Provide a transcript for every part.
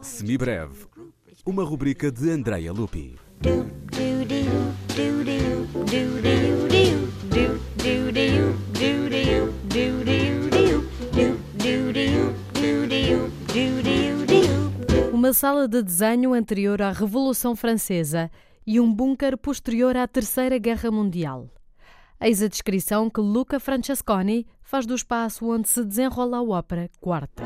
Semibreve, uma rubrica de Andreia Lupi. Uma sala de desenho anterior à Revolução Francesa e um bunker posterior à Terceira Guerra Mundial. Eis a descrição que Luca Francesconi faz do espaço onde se desenrola a ópera Quarta.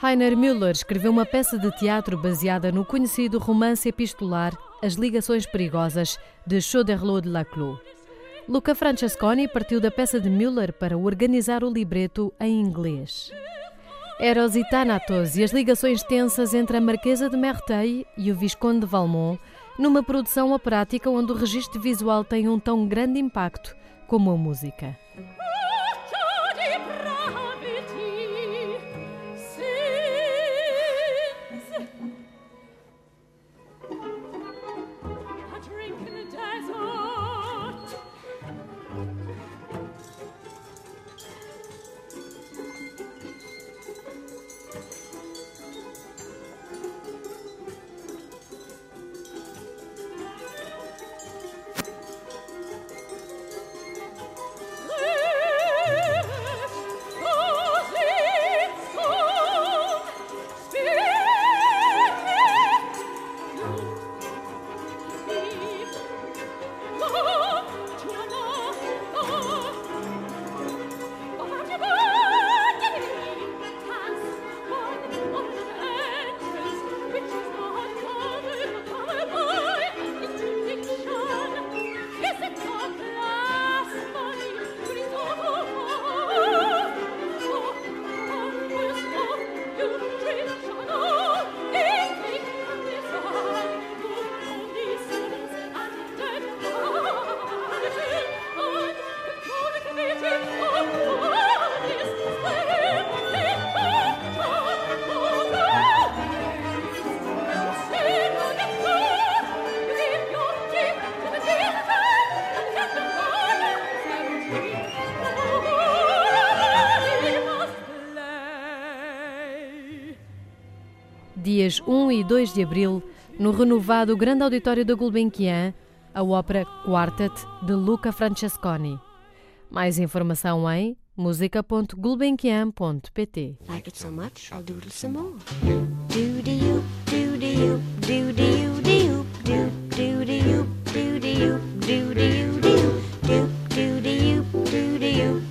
Rainer Müller escreveu uma peça de teatro baseada no conhecido romance epistolar As Ligações Perigosas, de Choderlos de Laclos. Luca Francesconi partiu da peça de Müller para organizar o libreto em inglês. Eros e Thanatos e as ligações tensas entre a Marquesa de Merteuil e o Visconde de Valmont, numa produção operática onde o registro visual tem um tão grande impacto como a música. Dias 1 e 2 de abril, no renovado Grande Auditório da Gulbenkian, a ópera Quartet de Luca Francesconi. Mais informação em musica.gulbenkian.pt. Like it so much, I'll doodle some more. Do do you, do do you, do do you, do you, do do do you, do do you, do do you, do do do do you, do do you,